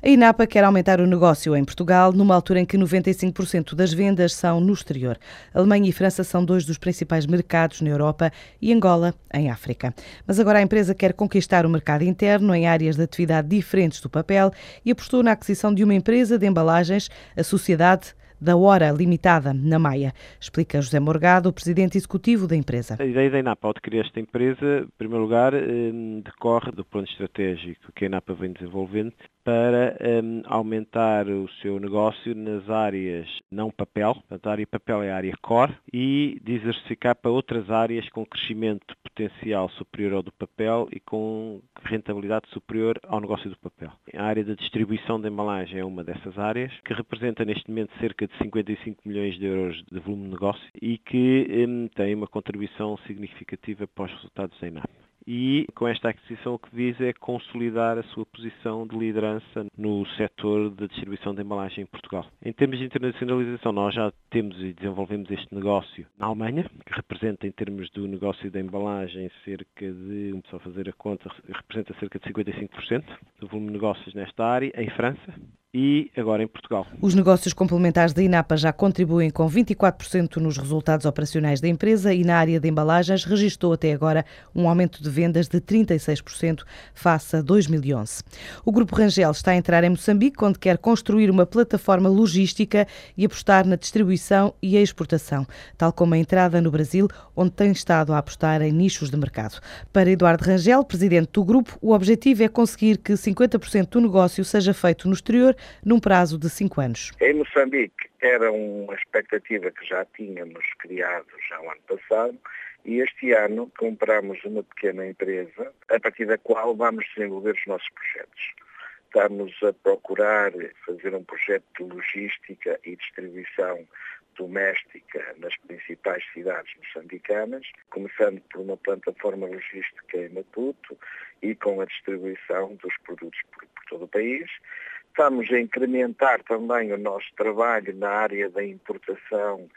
A INAPA quer aumentar o negócio em Portugal numa altura em que 95% das vendas são no exterior. Alemanha e França são dois dos principais mercados na Europa e Angola em África. Mas agora a empresa quer conquistar o mercado interno em áreas de atividade diferentes do papel e apostou na aquisição de uma empresa de embalagens, a Sociedade da hora limitada na Maia. Explica José Morgado, presidente executivo da empresa. A ideia da INAPA ao adquirir esta empresa, em primeiro lugar, eh, decorre do plano estratégico que a INAPA vem desenvolvendo para um, aumentar o seu negócio nas áreas não papel, portanto a área papel é a área core, e diversificar para outras áreas com crescimento potencial superior ao do papel e com rentabilidade superior ao negócio do papel. A área da distribuição de embalagem é uma dessas áreas, que representa neste momento cerca de 55 milhões de euros de volume de negócio e que um, tem uma contribuição significativa para os resultados da INAP e com esta aquisição o que visa é consolidar a sua posição de liderança no setor da distribuição de embalagem em Portugal. Em termos de internacionalização, nós já temos e desenvolvemos este negócio na Alemanha, que representa em termos do negócio da embalagem cerca de, só fazer a conta, representa cerca de 55% do volume de negócios nesta área, em França, e agora em Portugal. Os negócios complementares da INAPA já contribuem com 24% nos resultados operacionais da empresa e na área de embalagens registrou até agora um aumento de vendas de 36% face a 2011. O Grupo Rangel está a entrar em Moçambique, onde quer construir uma plataforma logística e apostar na distribuição e a exportação, tal como a entrada no Brasil, onde tem estado a apostar em nichos de mercado. Para Eduardo Rangel, presidente do grupo, o objetivo é conseguir que 50% do negócio seja feito no exterior num prazo de cinco anos. Em Moçambique era uma expectativa que já tínhamos criado já o ano passado e este ano compramos uma pequena empresa a partir da qual vamos desenvolver os nossos projetos. Estamos a procurar fazer um projeto de logística e distribuição doméstica nas principais cidades moçambicanas, começando por uma plataforma logística em Maputo e com a distribuição dos produtos por, por todo o país. Estamos a incrementar também o nosso trabalho na área da importação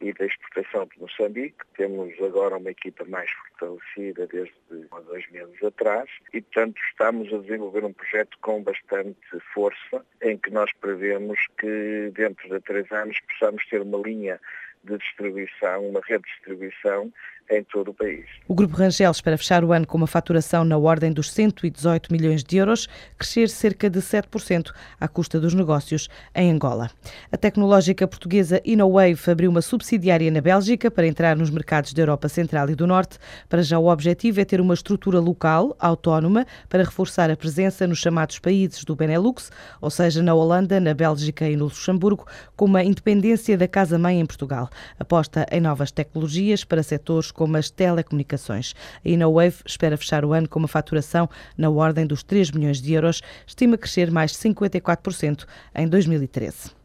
e da exportação de Moçambique. Temos agora uma equipa mais fortalecida desde há dois meses atrás e, portanto, estamos a desenvolver um projeto com bastante força em que nós prevemos que dentro de três anos possamos ter uma linha de distribuição, uma rede de distribuição em todo o país. O Grupo Rangel espera fechar o ano com uma faturação na ordem dos 118 milhões de euros, crescer cerca de 7% à custa dos negócios em Angola. A tecnológica portuguesa InnoWave abriu uma subsidiária na Bélgica para entrar nos mercados da Europa Central e do Norte. Para já o objetivo é ter uma estrutura local, autónoma, para reforçar a presença nos chamados países do Benelux, ou seja, na Holanda, na Bélgica e no Luxemburgo, com uma independência da casa-mãe em Portugal. Aposta em novas tecnologias para setores como as telecomunicações. A InnoWave espera fechar o ano com uma faturação na ordem dos 3 milhões de euros, estima crescer mais 54% em 2013.